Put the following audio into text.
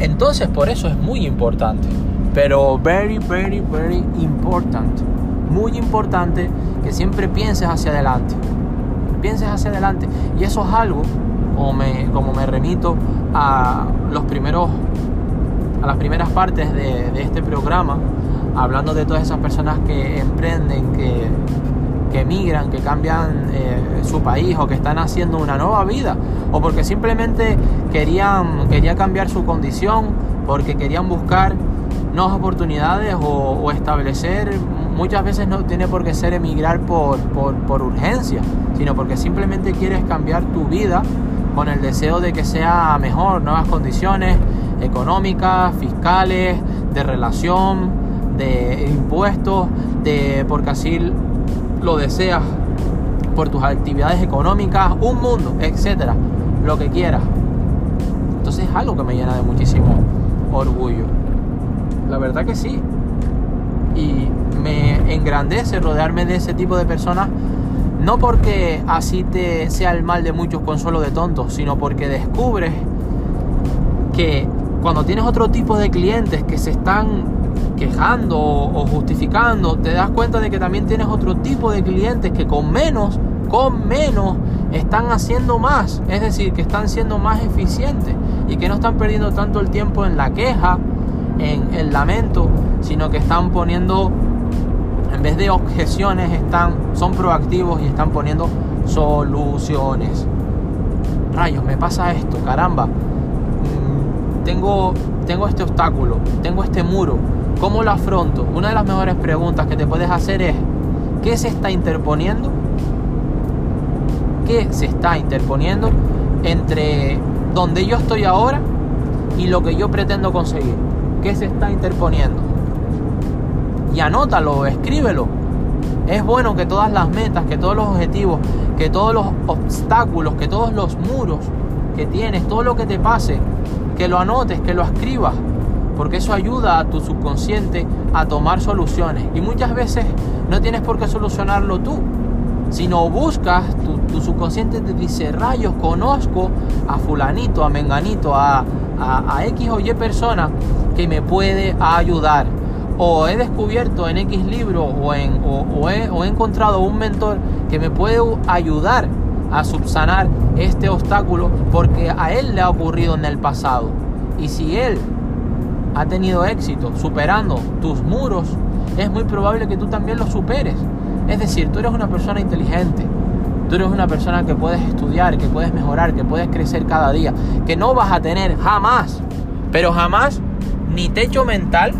Entonces por eso es muy importante. Pero very, very, very important. Muy importante que siempre pienses hacia adelante. Pienses hacia adelante. Y eso es algo, como me, como me remito a los primeros a las primeras partes de, este programa, hablando de todas esas personas que emprenden, que, que emigran, que cambian eh, su país o que están haciendo una nueva vida o porque simplemente querían quería cambiar su condición, porque querían buscar nuevas oportunidades o, establecer, muchas veces no tiene por qué ser emigrar por, por, urgencia, sino porque simplemente quieres cambiar tu vida con el deseo de que sea mejor, nuevas condiciones económicas, fiscales, de relación, de impuestos, de porque así lo deseas por tus actividades económicas, un mundo, etcétera, lo que quieras. Entonces es algo que me llena de muchísimo orgullo. La verdad que sí. Y me engrandece rodearme de ese tipo de personas, no porque así te sea el mal de muchos consuelo de tontos, sino porque descubres que cuando tienes otro tipo de clientes que se están quejando o justificando, te das cuenta de que también tienes otro tipo de clientes que con menos, con menos, están haciendo más. Es decir, que están siendo más eficientes y que no están perdiendo tanto el tiempo en la queja, en el lamento, sino que están poniendo, en vez de objeciones, están, son proactivos y están poniendo soluciones. Rayos, me pasa esto, caramba. Tengo, tengo este obstáculo, tengo este muro. ¿Cómo lo afronto? Una de las mejores preguntas que te puedes hacer es, ¿qué se está interponiendo? ¿Qué se está interponiendo entre donde yo estoy ahora y lo que yo pretendo conseguir? ¿Qué se está interponiendo? Y anótalo, escríbelo. Es bueno que todas las metas, que todos los objetivos, que todos los obstáculos, que todos los muros que tienes, todo lo que te pase, que lo anotes, que lo escribas, porque eso ayuda a tu subconsciente a tomar soluciones. Y muchas veces no tienes por qué solucionarlo tú, sino buscas, tu, subconsciente te dice, rayos, conozco a fulanito, a menganito, a, a, X o Y persona que me puede ayudar. O he descubierto en X libro o, en, o, he, o he encontrado un mentor que me puede ayudar a subsanar este obstáculo porque a él le ha ocurrido en el pasado. Y si él ha tenido éxito superando tus muros, es muy probable que tú también lo superes. Es decir, tú eres una persona inteligente, tú eres una persona que puedes estudiar, que puedes mejorar, que puedes crecer cada día, que no vas a tener jamás, pero jamás, ni techo mental,